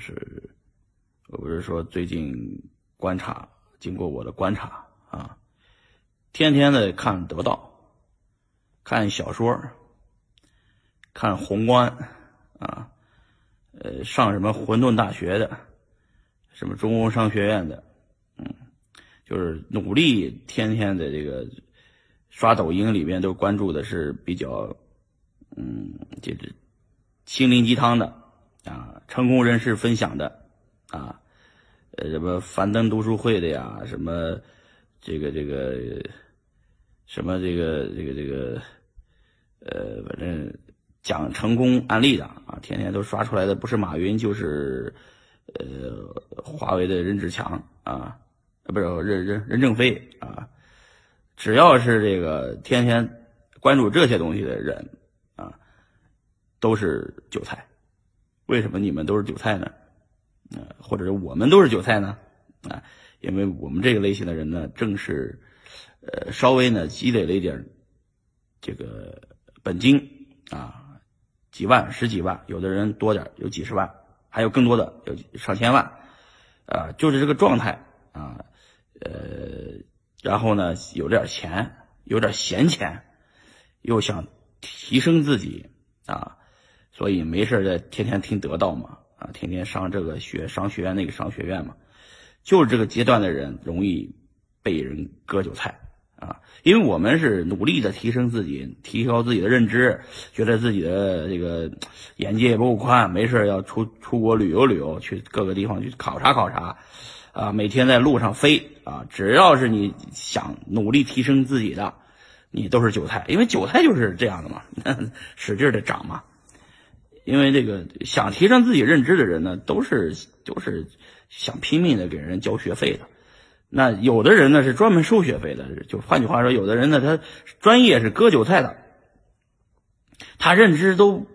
是，我不是说最近观察，经过我的观察啊，天天的看得到，看小说，看宏观啊，呃，上什么混沌大学的，什么中工商学院的，嗯，就是努力天天的这个刷抖音里面都关注的是比较，嗯，就是心灵鸡汤的，成功人士分享的啊，呃，什么樊登读书会的呀，什么这个这个什么这个这个这个，呃，反正讲成功案例的啊，天天都刷出来的不是马云就是，呃，华为的任志强啊，不是任任任正非啊，只要是这个天天关注这些东西的人啊，都是韭菜。为什么你们都是韭菜呢？呃，或者是我们都是韭菜呢？啊，因为我们这个类型的人呢，正是呃稍微呢积累了一点这个本金啊，几万、十几万，有的人多点有几十万，还有更多的有上千万，啊，就是这个状态啊，呃，然后呢有点钱，有点闲钱，又想提升自己啊。所以没事在天天听得到嘛，啊，天天上这个学商学院那个商学院嘛，就是这个阶段的人容易被人割韭菜啊，因为我们是努力的提升自己，提高自己的认知，觉得自己的这个眼界不够宽，没事要出出国旅游旅游，去各个地方去考察考察，啊，每天在路上飞啊，只要是你想努力提升自己的，你都是韭菜，因为韭菜就是这样的嘛，使劲的长嘛。因为这个想提升自己认知的人呢，都是都是想拼命的给人交学费的。那有的人呢是专门收学费的，就换句话说，有的人呢他专业是割韭菜的，他认知都，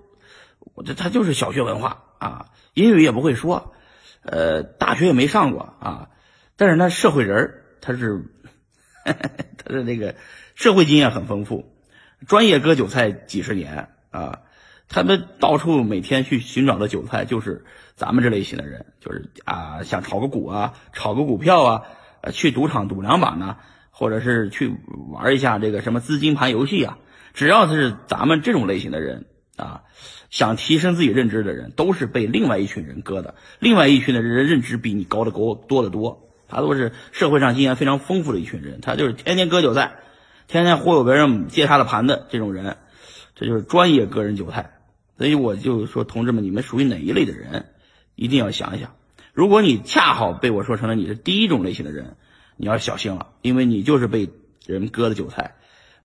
我这他就是小学文化啊，英语也不会说，呃，大学也没上过啊，但是他社会人他是 他的那个社会经验很丰富，专业割韭菜几十年啊。他们到处每天去寻找的韭菜，就是咱们这类型的人，就是啊，想炒个股啊，炒个股票啊，呃，去赌场赌两把呢，或者是去玩一下这个什么资金盘游戏啊。只要是咱们这种类型的人啊，想提升自己认知的人，都是被另外一群人割的。另外一群的人认知比你高的多多得多，他都是社会上经验非常丰富的一群人，他就是天天割韭菜，天天忽悠别人接他的盘的这种人，这就是专业割人韭菜。所以我就说，同志们，你们属于哪一类的人，一定要想一想。如果你恰好被我说成了你是第一种类型的人，你要小心了，因为你就是被人割的韭菜。